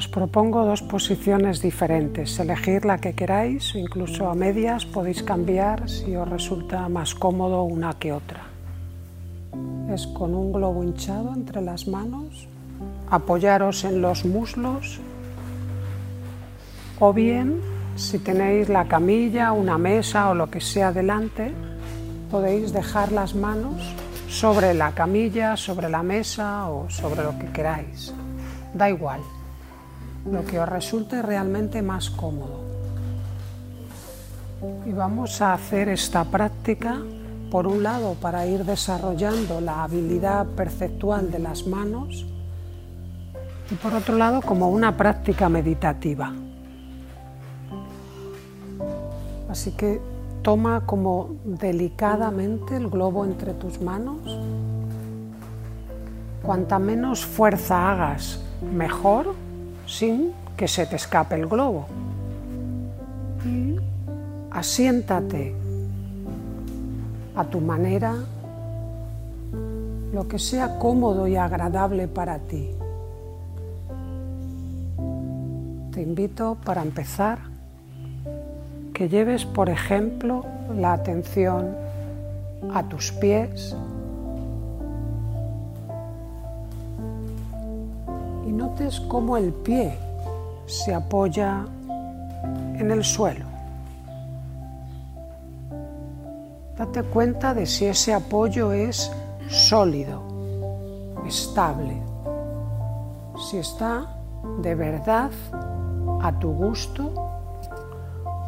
Os propongo dos posiciones diferentes, elegir la que queráis, incluso a medias podéis cambiar si os resulta más cómodo una que otra. Es con un globo hinchado entre las manos, apoyaros en los muslos o bien si tenéis la camilla, una mesa o lo que sea delante, podéis dejar las manos sobre la camilla, sobre la mesa o sobre lo que queráis. Da igual, lo que os resulte realmente más cómodo. Y vamos a hacer esta práctica, por un lado, para ir desarrollando la habilidad perceptual de las manos y por otro lado, como una práctica meditativa. Así que toma como delicadamente el globo entre tus manos. Cuanta menos fuerza hagas, mejor, sin que se te escape el globo. Asiéntate a tu manera, lo que sea cómodo y agradable para ti. Te invito para empezar que lleves, por ejemplo, la atención a tus pies cómo el pie se apoya en el suelo. Date cuenta de si ese apoyo es sólido, estable, si está de verdad a tu gusto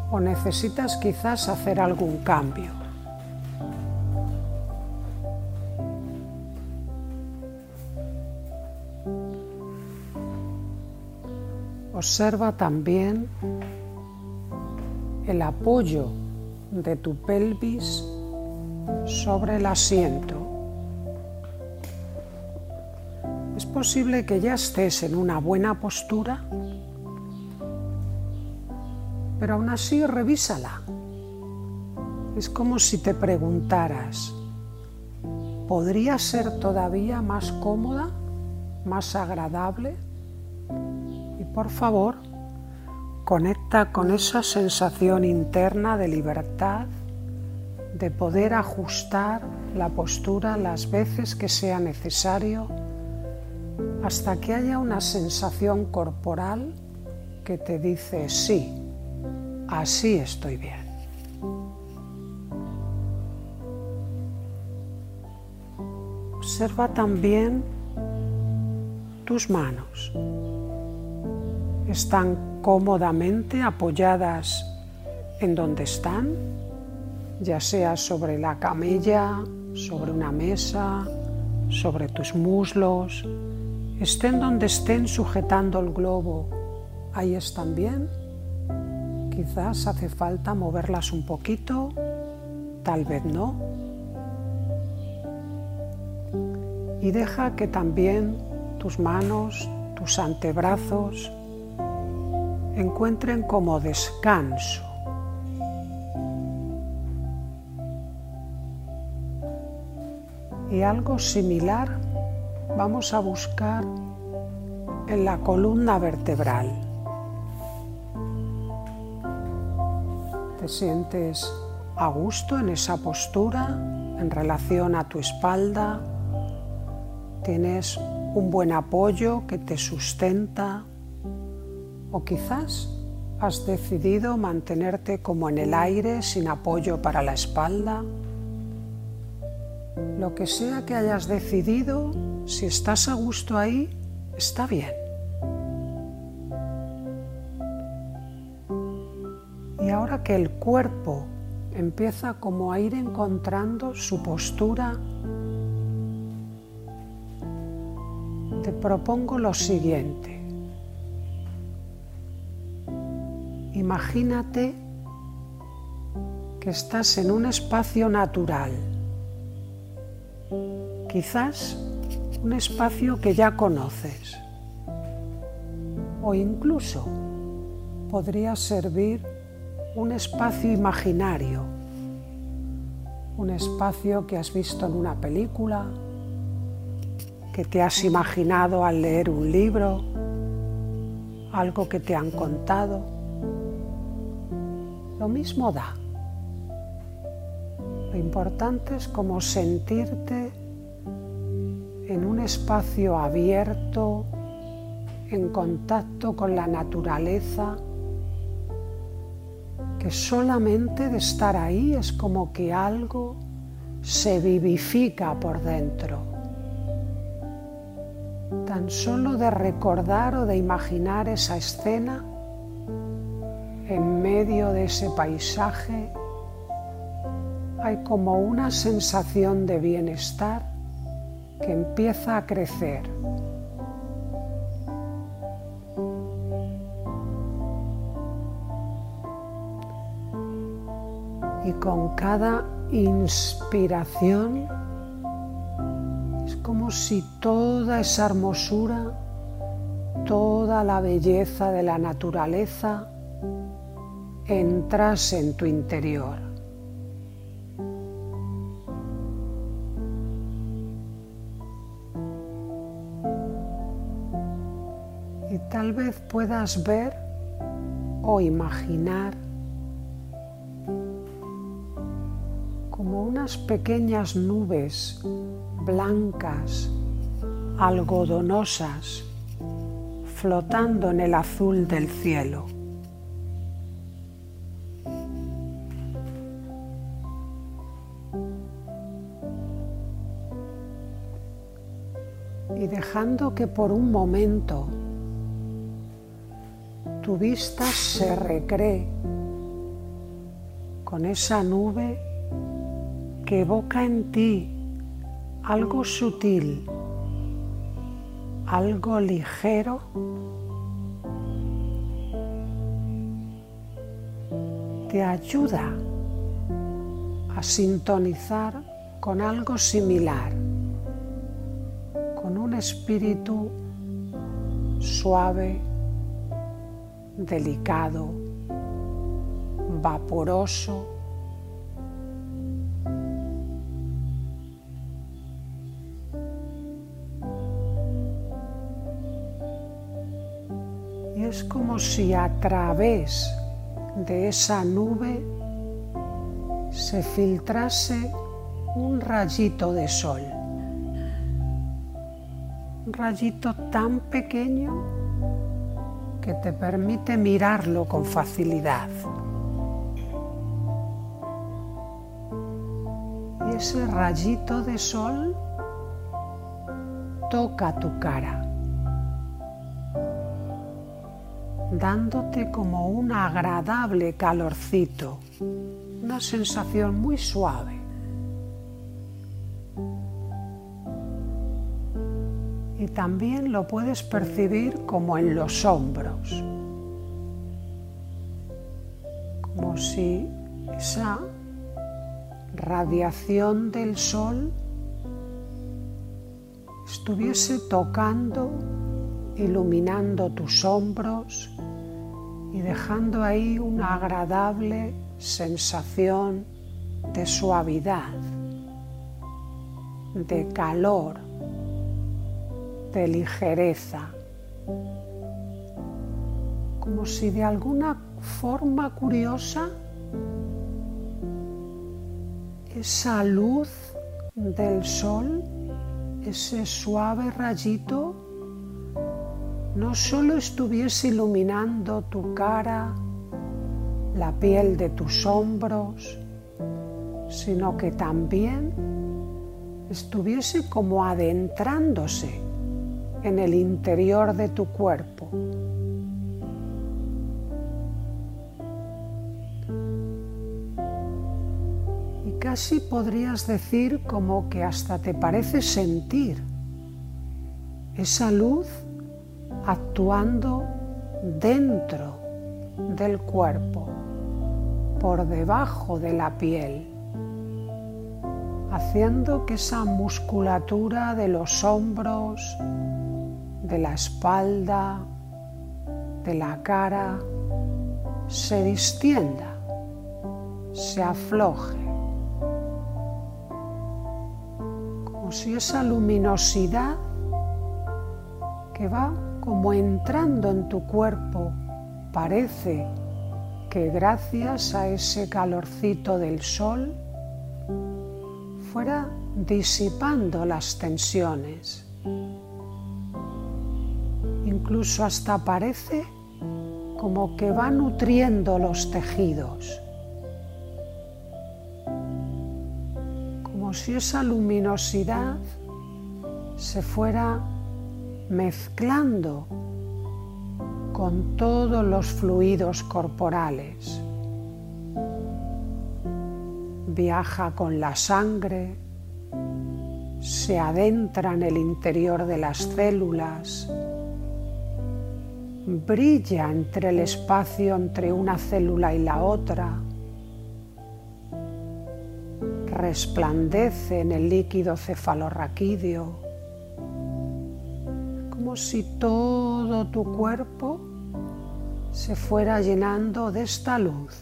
o necesitas quizás hacer algún cambio. Observa también el apoyo de tu pelvis sobre el asiento. Es posible que ya estés en una buena postura pero aún así revísala. Es como si te preguntaras, ¿podría ser todavía más cómoda, más agradable? Y por favor, conecta con esa sensación interna de libertad, de poder ajustar la postura las veces que sea necesario, hasta que haya una sensación corporal que te dice sí así estoy bien. Observa también tus manos. ¿Están cómodamente apoyadas en donde están? Ya sea sobre la camilla, sobre una mesa, sobre tus muslos, estén donde estén sujetando el globo, ahí están bien. Quizás hace falta moverlas un poquito, tal vez no. Y deja que también tus manos, tus antebrazos encuentren como descanso. Y algo similar vamos a buscar en la columna vertebral. ¿Te sientes a gusto en esa postura en relación a tu espalda? ¿Tienes un buen apoyo que te sustenta? ¿O quizás has decidido mantenerte como en el aire sin apoyo para la espalda? Lo que sea que hayas decidido, si estás a gusto ahí, está bien. ahora que el cuerpo empieza como a ir encontrando su postura, te propongo lo siguiente. Imagínate que estás en un espacio natural, quizás un espacio que ya conoces, o incluso podría servir un espacio imaginario, un espacio que has visto en una película, que te has imaginado al leer un libro, algo que te han contado. Lo mismo da. Lo importante es como sentirte en un espacio abierto, en contacto con la naturaleza, que solamente de estar ahí es como que algo se vivifica por dentro. Tan solo de recordar o de imaginar esa escena en medio de ese paisaje hay como una sensación de bienestar que empieza a crecer. Y con cada inspiración si toda esa hermosura, toda la belleza de la naturaleza entrase en tu interior. Y tal vez puedas ver o imaginar como unas pequeñas nubes blancas, algodonosas, flotando en el azul del cielo. Y dejando que por un momento tu vista se recree con esa nube que evoca en ti algo sutil, algo ligero, te ayuda a sintonizar con algo similar, con un espíritu suave, delicado, vaporoso, si a través de esa nube se filtrase un rayito de sol. Un rayito tan pequeño que te permite mirarlo con facilidad. Y ese rayito de sol toca tu cara. Dándote como un agradable calorcito, una sensación muy suave. Y también lo puedes percibir como en los hombros, como si esa radiación del sol estuviese tocando, iluminando tus hombros y dejando ahí una agradable sensación de suavidad, de calor, de ligereza, como si de alguna forma curiosa esa luz del sol, ese suave rayito, no solo estuviese iluminando tu cara, la piel de tus hombros, sino que también estuviese como adentrándose en el interior de tu cuerpo. Y casi podrías decir como que hasta te parece sentir esa luz actuando dentro del cuerpo, por debajo de la piel, haciendo que esa musculatura de los hombros, de la espalda, de la cara, se distienda, se afloje, como si esa luminosidad que va como entrando en tu cuerpo parece que gracias a ese calorcito del sol fuera disipando las tensiones. Incluso hasta parece como que va nutriendo los tejidos. Como si esa luminosidad se fuera mezclando con todos los fluidos corporales. Viaja con la sangre, se adentra en el interior de las células, brilla entre el espacio entre una célula y la otra, resplandece en el líquido cefalorraquídeo, si todo tu cuerpo se fuera llenando de esta luz.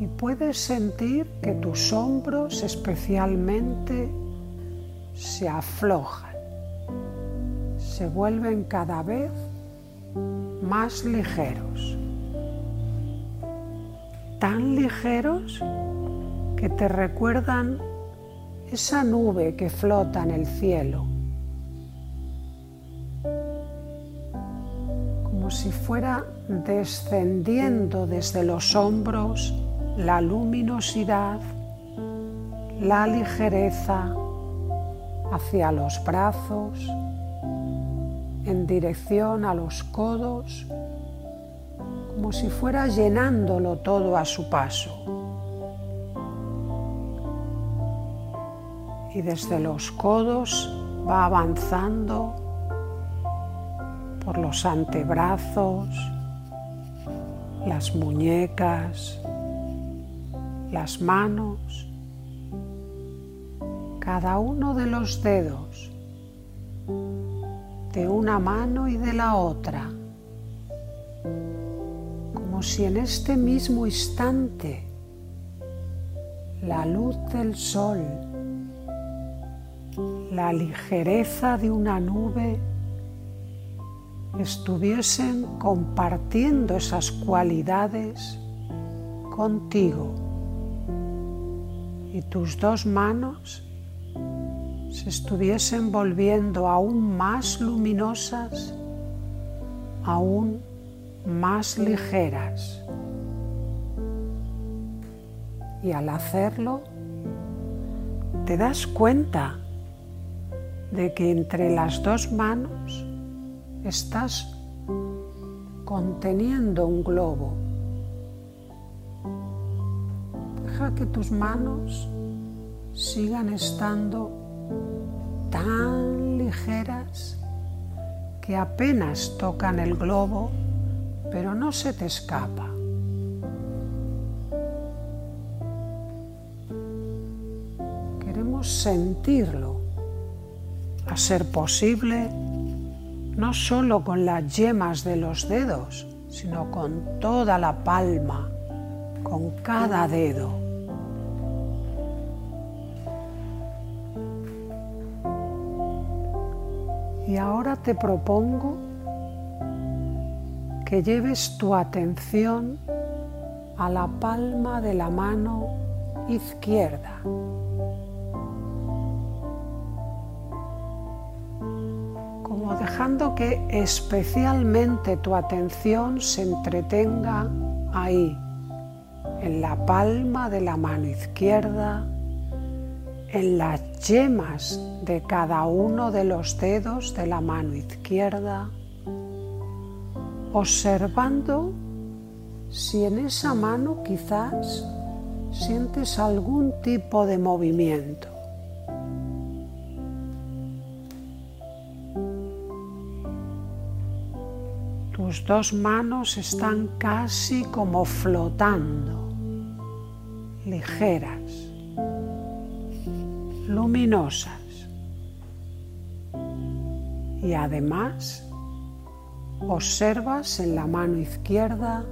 Y puedes sentir que tus hombros especialmente se aflojan se vuelven cada vez más ligeros, tan ligeros que te recuerdan esa nube que flota en el cielo, como si fuera descendiendo desde los hombros la luminosidad, la ligereza hacia los brazos, en dirección a los codos, como si fuera llenándolo todo a su paso. Y desde los codos va avanzando por los antebrazos, las muñecas, las manos, cada uno de los dedos de una mano y de la otra, como si en este mismo instante la luz del sol, la ligereza de una nube estuviesen compartiendo esas cualidades contigo y tus dos manos se estuviesen volviendo aún más luminosas, aún más ligeras. Y al hacerlo, te das cuenta de que entre las dos manos estás conteniendo un globo. Deja que tus manos sigan estando tan ligeras que apenas tocan el globo, pero no se te escapa. Queremos sentirlo, a ser posible, no solo con las yemas de los dedos, sino con toda la palma, con cada dedo. Y ahora te propongo que lleves tu atención a la palma de la mano izquierda. Dejando que especialmente tu atención se entretenga ahí, en la palma de la mano izquierda en las yemas de cada uno de los dedos de la mano izquierda, observando si en esa mano quizás sientes algún tipo de movimiento. Dos manos están casi como flotando, ligeras luminosas. Y además observas en la mano izquierda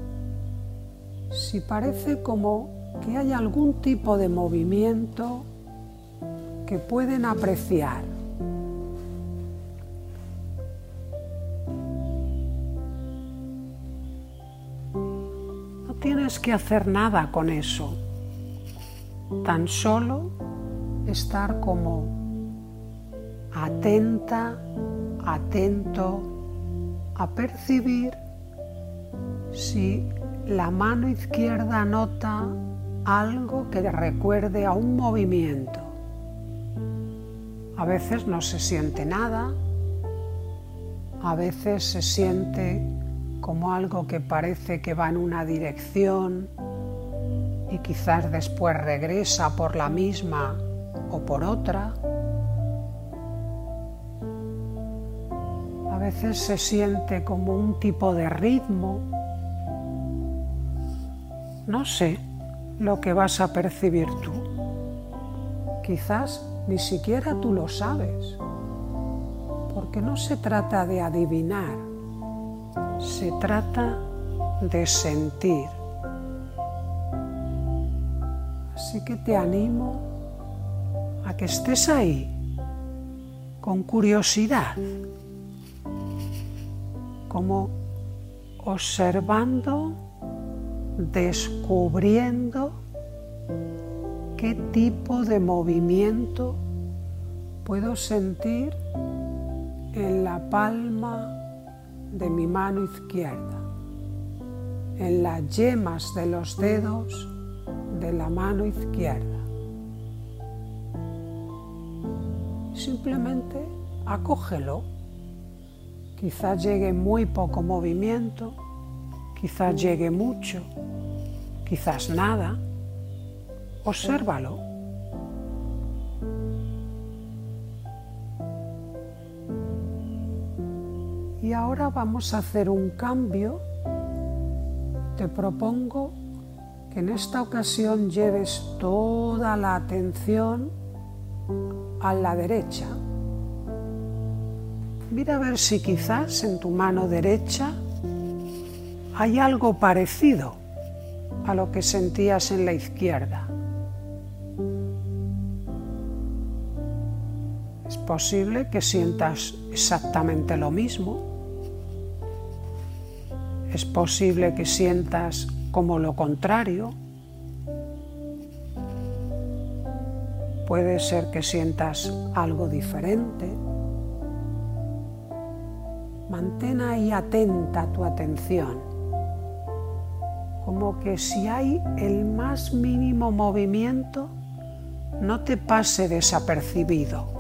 si parece como que hay algún tipo de movimiento que pueden apreciar. Que hacer nada con eso, tan solo estar como atenta, atento a percibir si la mano izquierda nota algo que recuerde a un movimiento. A veces no se siente nada, a veces se siente como algo que parece que va en una dirección y quizás después regresa por la misma o por otra. A veces se siente como un tipo de ritmo. No sé lo que vas a percibir tú. Quizás ni siquiera tú lo sabes, porque no se trata de adivinar, se trata de sentir. Así que te animo a que estés ahí con curiosidad, como observando, descubriendo qué tipo de movimiento puedo sentir en la palma de mi mano izquierda, en las yemas de los dedos de la mano izquierda. Simplemente acógelo. Quizás llegue muy poco movimiento, quizás llegue mucho, quizás nada. Obsérvalo. Y ahora vamos a hacer un cambio. Te propongo que en esta ocasión lleves toda la atención a la derecha. Mira a ver si quizás en tu mano derecha hay algo parecido a lo que sentías en la izquierda. Es posible que sientas exactamente lo mismo. Es posible que sientas como lo contrario. Puede ser que sientas algo diferente. Mantén ahí atenta tu atención, como que si hay el más mínimo movimiento, no te pase desapercibido.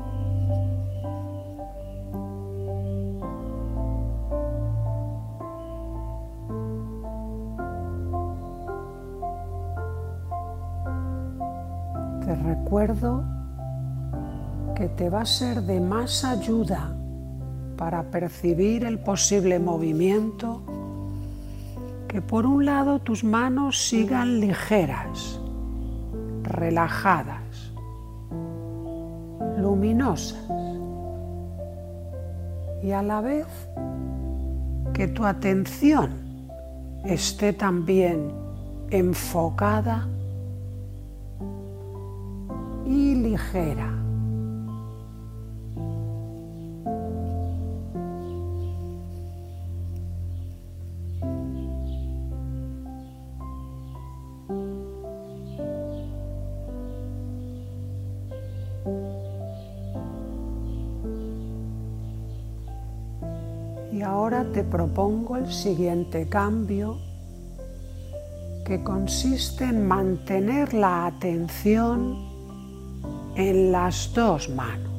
Va a ser de más ayuda para percibir el posible movimiento que por un lado tus manos sigan ligeras, relajadas, luminosas y a la vez que tu atención esté también enfocada y ligera. Propongo el siguiente cambio que consiste en mantener la atención en las dos manos.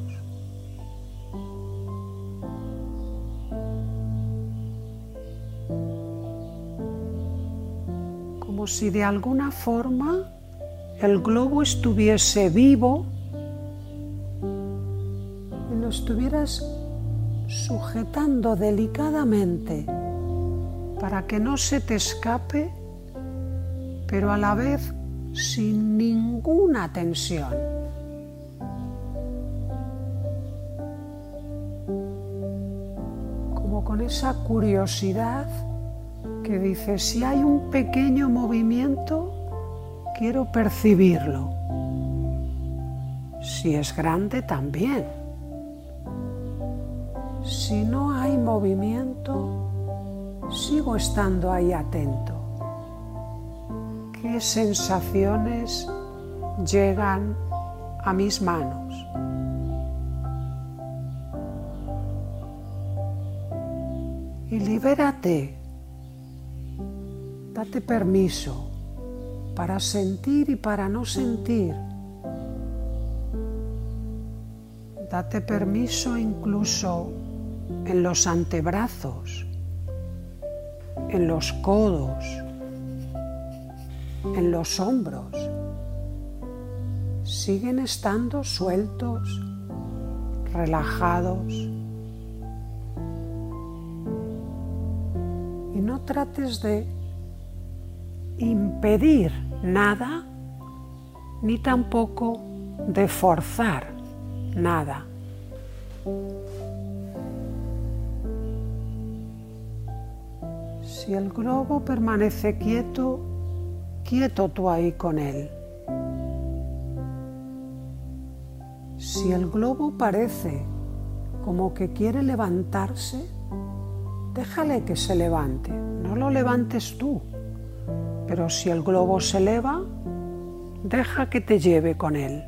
Como si de alguna forma el globo estuviese vivo y lo estuvieras sujetando delicadamente para que no se te escape, pero a la vez sin ninguna tensión. Como con esa curiosidad que dice, si hay un pequeño movimiento, quiero percibirlo. Si es grande, también. Si no hay movimiento, sigo estando ahí atento. qué sensaciones llegan a mis manos. Y libérate, date permiso para sentir y para no sentir. Date permiso incluso en los antebrazos, en los codos, en los hombros. Siguen estando sueltos, relajados. Y no trates de impedir nada, ni tampoco de forzar nada. Si el globo permanece quieto, quieto tú ahí con él. Si el globo parece como que quiere levantarse, déjale que se levante, no lo levantes tú. Pero si el globo se eleva, deja que te lleve con él.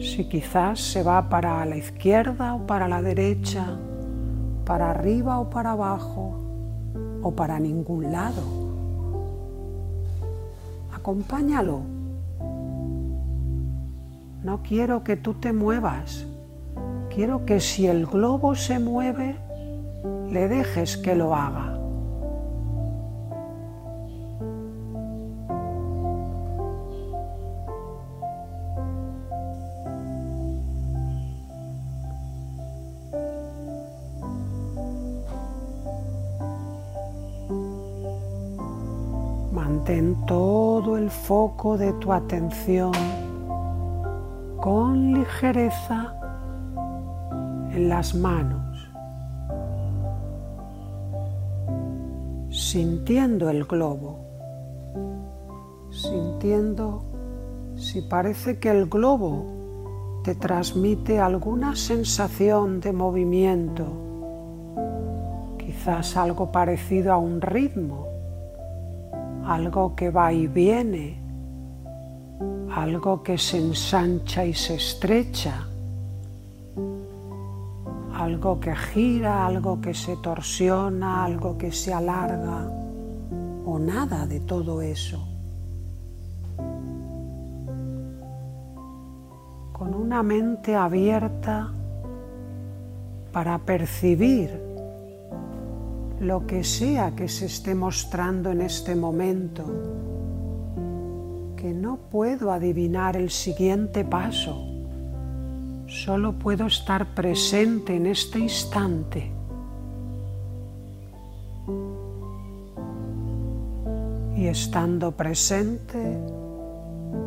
Si quizás se va para la izquierda o para la derecha, para arriba o para abajo, o para ningún lado. Acompáñalo. No quiero que tú te muevas. Quiero que si el globo se mueve, le dejes que lo haga. Foco de tu atención con ligereza en las manos, sintiendo el globo, sintiendo si parece que el globo te transmite alguna sensación de movimiento, quizás algo parecido a un ritmo algo que va y viene, algo que se ensancha y se estrecha, algo que gira, algo que se torsiona, algo que se alarga, o nada de todo eso. Con una mente abierta para percibir lo que sea que se esté mostrando en este momento, que no puedo adivinar el siguiente paso, solo puedo estar presente en este instante. Y estando presente,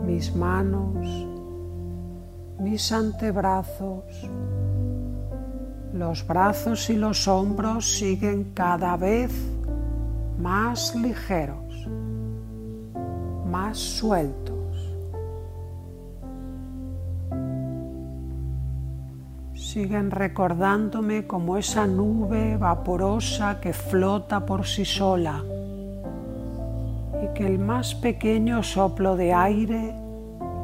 mis manos, mis antebrazos, los brazos y los hombros siguen cada vez más ligeros, más sueltos. Siguen recordándome como esa nube vaporosa que flota por sí sola y que el más pequeño soplo de aire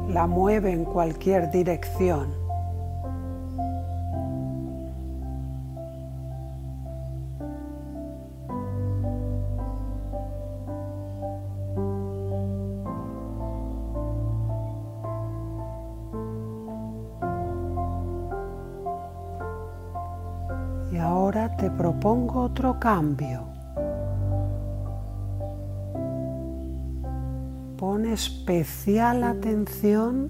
la mueve en cualquier dirección. Otro cambio. Pon especial atención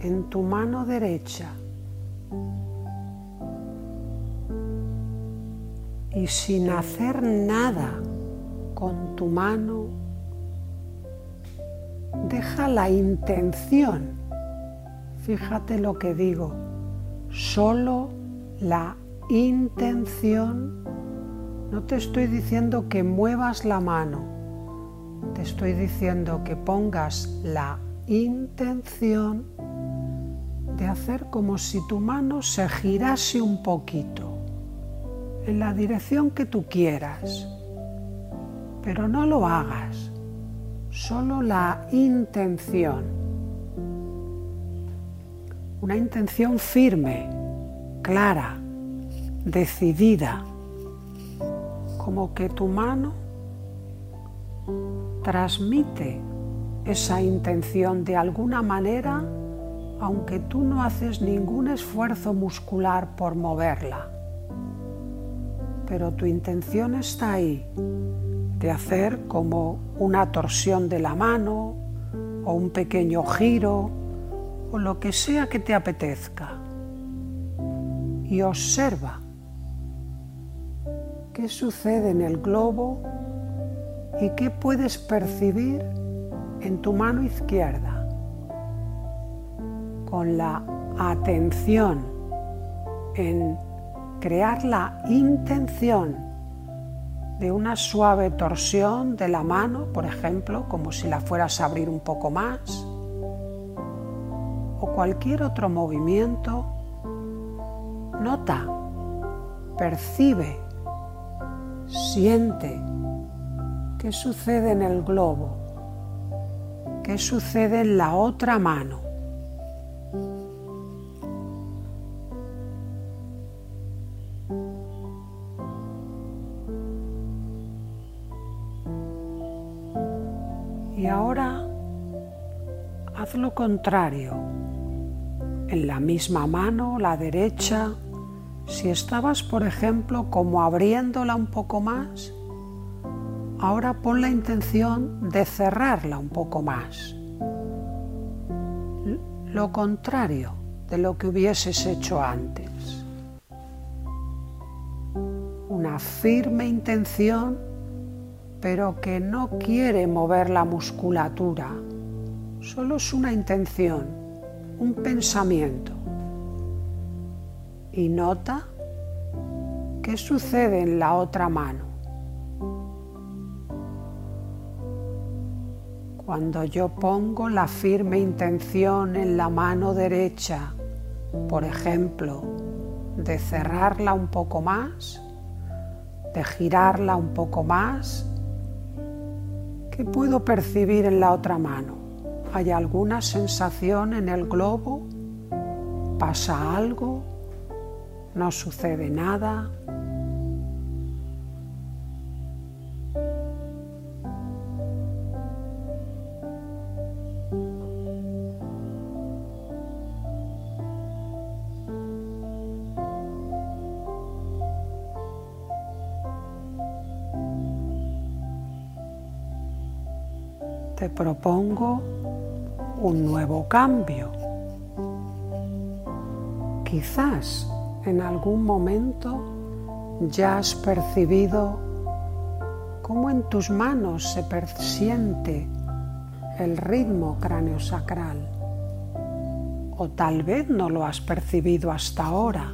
en tu mano derecha. Y sin hacer nada con tu mano, deja la intención. Fíjate lo que digo, solo la intención, no te estoy diciendo que muevas la mano, te estoy diciendo que pongas la intención de hacer como si tu mano se girase un poquito en la dirección que tú quieras, pero no lo hagas, solo la intención, una intención firme, clara, decidida, como que tu mano transmite esa intención de alguna manera, aunque tú no haces ningún esfuerzo muscular por moverla. Pero tu intención está ahí, de hacer como una torsión de la mano o un pequeño giro o lo que sea que te apetezca. Y observa qué sucede en el globo y qué puedes percibir en tu mano izquierda con la atención en crear la intención de una suave torsión de la mano, por ejemplo, como si la fueras a abrir un poco más, o cualquier otro movimiento, nota, percibe, siente qué sucede en el globo, qué sucede en la otra mano. Y ahora haz lo contrario. En la misma mano, la derecha, si estabas, por ejemplo, como abriéndola un poco más, ahora pon la intención de cerrarla un poco más. Lo contrario de lo que hubieses hecho antes. Una firme intención pero que no quiere mover la musculatura. Solo es una intención, un pensamiento. Y nota qué sucede en la otra mano. Cuando yo pongo la firme intención en la mano derecha, por ejemplo, de cerrarla un poco más, de girarla un poco más, ¿Qué puedo percibir en la otra mano? ¿Hay alguna sensación en el globo? ¿Pasa algo? ¿No sucede nada? te propongo un nuevo cambio. Quizás en algún momento ya has percibido cómo en tus manos se persiente el ritmo cráneo-sacral. O tal vez no lo has percibido hasta ahora.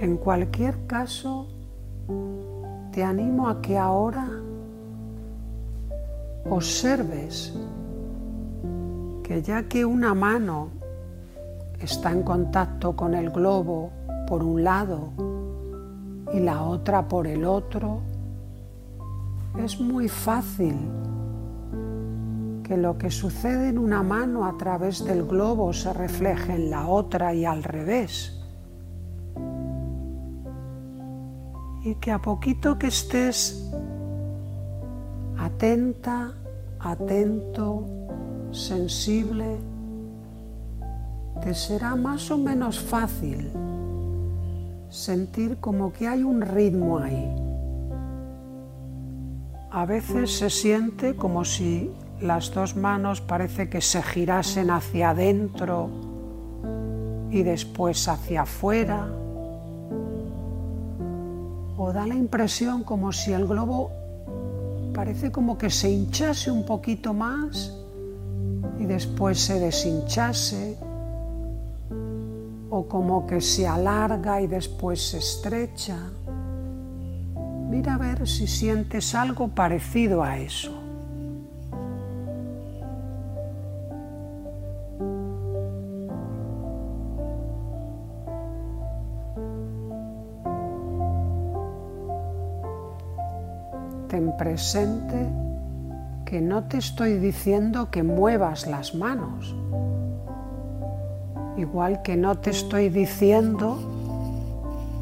En cualquier caso, te animo a que ahora observes que ya que una mano está en contacto con el globo por un lado y la otra por el otro, es muy fácil que lo que sucede en una mano a través del globo se refleje en la otra y al revés. Y que a poquito que estés atenta, atento, sensible, te será más o menos fácil sentir como que hay un ritmo ahí. A veces se siente como si las dos manos parece que se girasen hacia adentro y después hacia afuera. O da la impresión como si el globo parece como que se hinchase un poquito más y después se deshinchase o como que se alarga y después se estrecha. Mira a ver si sientes algo parecido a eso. ten presente que no te estoy diciendo que muevas las manos, igual que no te estoy diciendo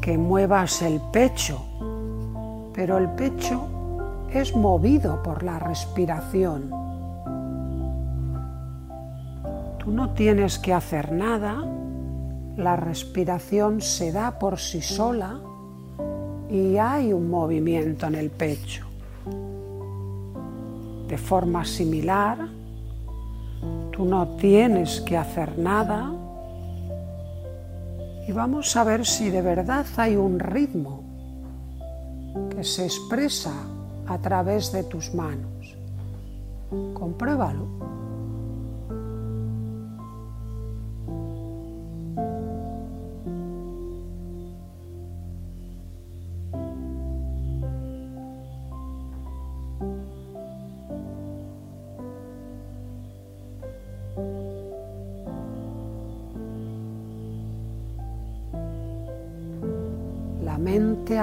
que muevas el pecho, pero el pecho es movido por la respiración. Tú no tienes que hacer nada, la respiración se da por sí sola y hay un movimiento en el pecho. De forma similar, tú no tienes que hacer nada y vamos a ver si de verdad hay un ritmo que se expresa a través de tus manos. Compruébalo.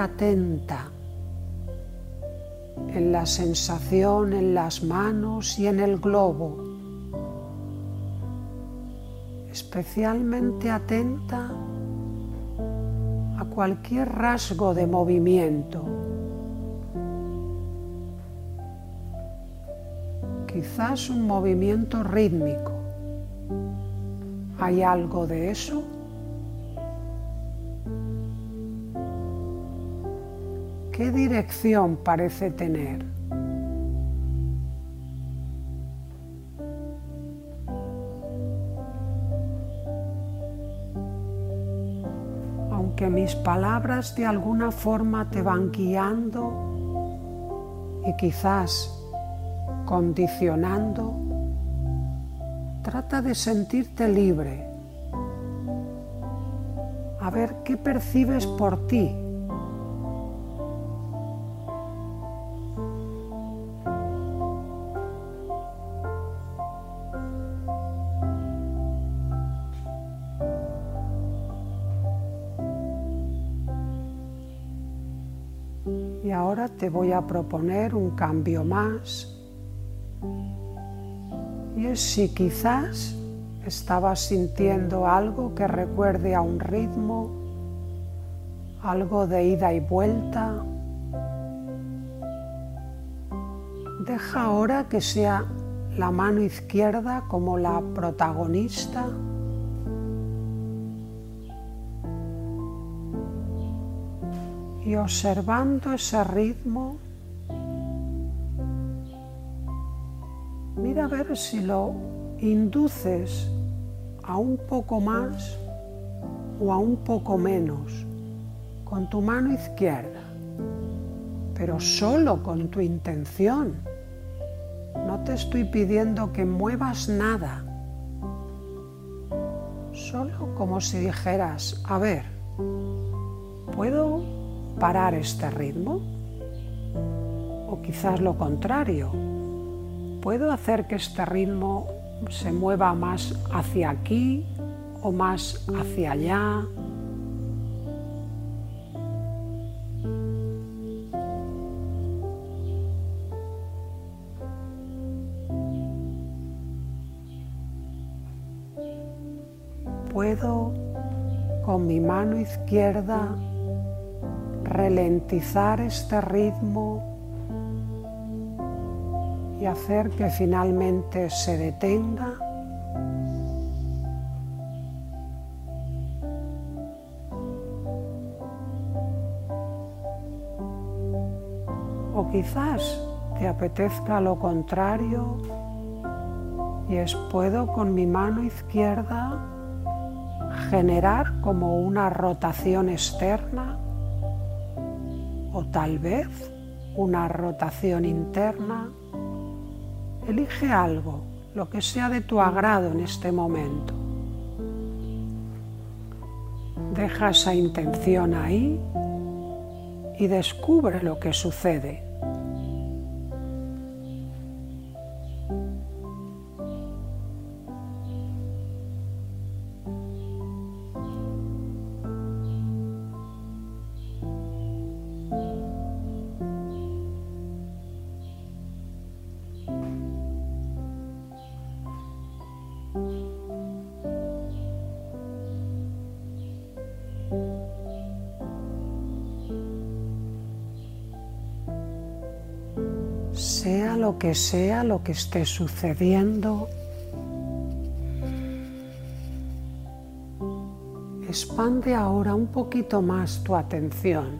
Atenta en la sensación en las manos y en el globo, especialmente atenta a cualquier rasgo de movimiento. Quizás un movimiento rítmico. ¿Hay algo de eso? ¿Qué dirección parece tener? Aunque mis palabras de alguna forma te van guiando y quizás condicionando, trata de sentirte libre, a ver qué percibes por ti voy a proponer un cambio más. Y es si quizás estabas sintiendo algo que recuerde a un ritmo, algo de ida y vuelta. Deja ahora que sea la mano izquierda como la protagonista y observando ese ritmo, mira a ver si lo induces a un poco más o a un poco menos con tu mano izquierda, pero solo con tu intención. No te estoy pidiendo que muevas nada, solo como si dijeras, a ver, ¿puedo parar este ritmo? O quizás lo contrario. ¿Puedo hacer que este ritmo se mueva más hacia aquí o más hacia allá? Puedo con mi mano izquierda ralentizar este ritmo y hacer que finalmente se detenga. O quizás te apetezca lo contrario y es puedo con mi mano izquierda generar como una rotación externa o tal vez una rotación interna. Elige algo, lo que sea de tu agrado en este momento. Deja esa intención ahí y descubre lo que sucede. Que sea lo que esté sucediendo, expande ahora un poquito más tu atención.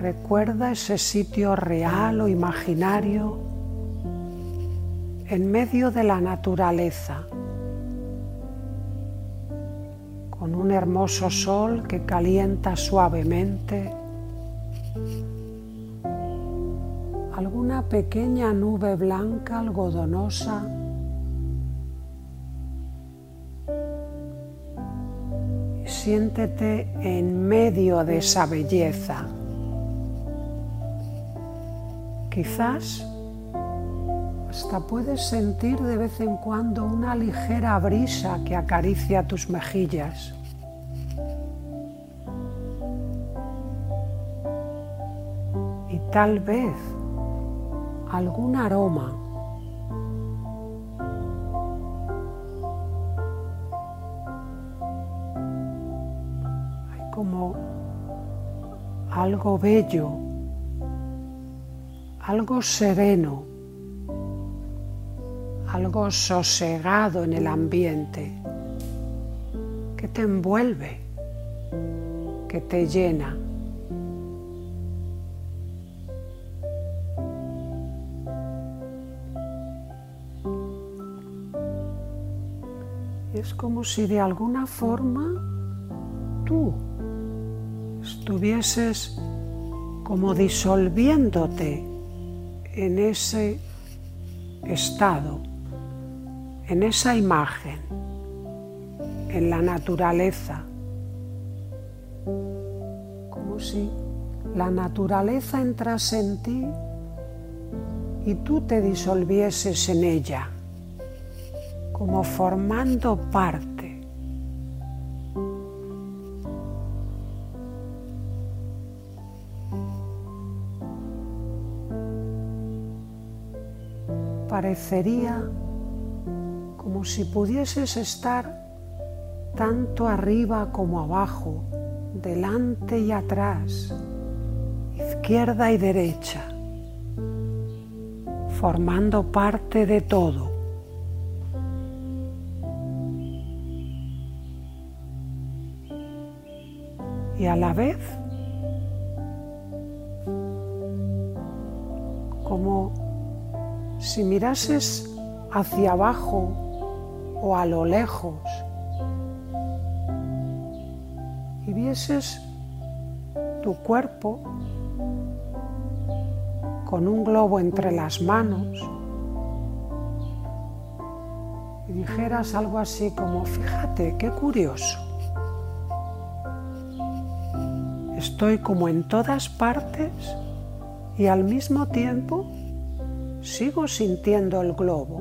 Recuerda ese sitio real o imaginario en medio de la naturaleza, con un hermoso sol que calienta suavemente, pequeña nube blanca algodonosa, siéntete en medio de esa belleza. Quizás hasta puedes sentir de vez en cuando una ligera brisa que acaricia tus mejillas. Y tal vez algún aroma. Hay como algo bello, algo sereno algo sosegado en el ambiente que te envuelve, que te llena. Como si de alguna forma tú estuvieses como disolviéndote en ese estado en esa imagen, en la naturaleza, como si la naturaleza entrase en ti y tú te disolvieses en ella, como formando parte. Parecería como si pudieses estar tanto arriba como abajo, delante y atrás, izquierda y derecha, formando parte de todo. Y a la vez, como si mirases hacia abajo o a lo lejos y vieses tu cuerpo con un globo entre las manos y dijeras algo así como, fíjate, qué curioso. Estoy como en todas partes y al mismo tiempo sigo sintiendo el globo.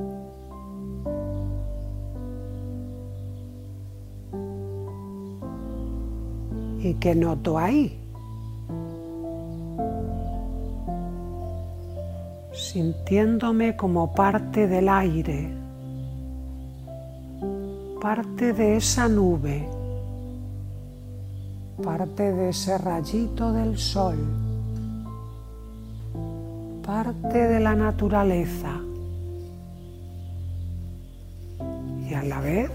¿Y qué noto ahí? Sintiéndome como parte del aire, parte de esa nube, parte de ese rayito del sol, parte de la naturaleza y a la vez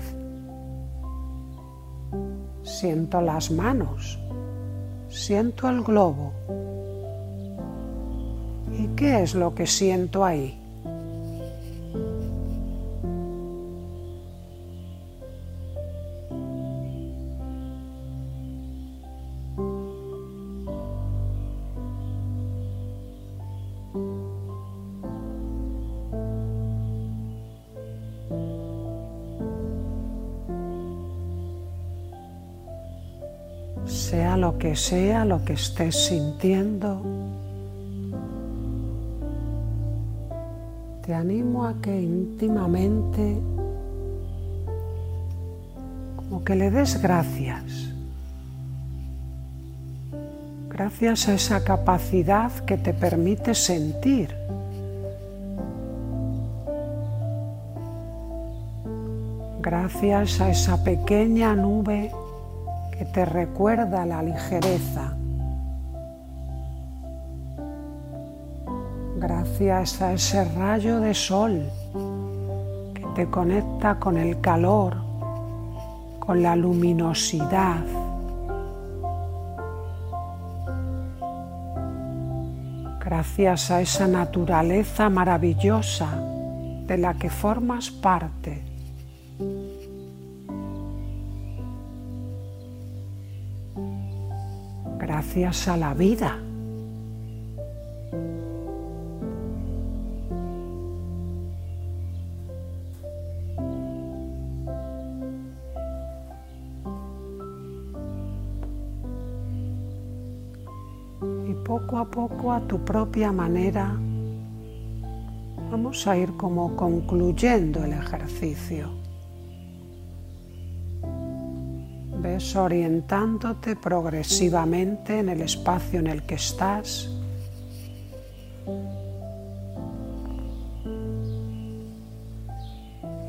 siento las manos, siento el globo. ¿Y qué es lo que siento ahí? Lo que sea lo que estés sintiendo, te animo a que íntimamente como que le des gracias. Gracias a esa capacidad que te permite sentir. Gracias a esa pequeña nube te recuerda la ligereza. Gracias a ese rayo de sol que te conecta con el calor, con la luminosidad. Gracias a esa naturaleza maravillosa de la que formas parte. Gracias a la vida. poco a poco a tu propia manera vamos a ir como concluyendo el ejercicio. Orientándote progresivamente en el espacio en el que estás.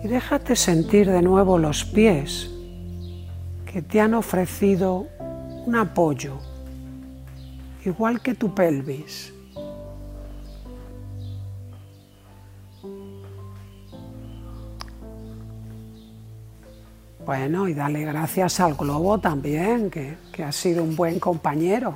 Y déjate sentir de nuevo los pies que te han ofrecido un apoyo igual que tu pelvis. Bueno, y dale gracias al globo también, que, que ha sido un buen compañero.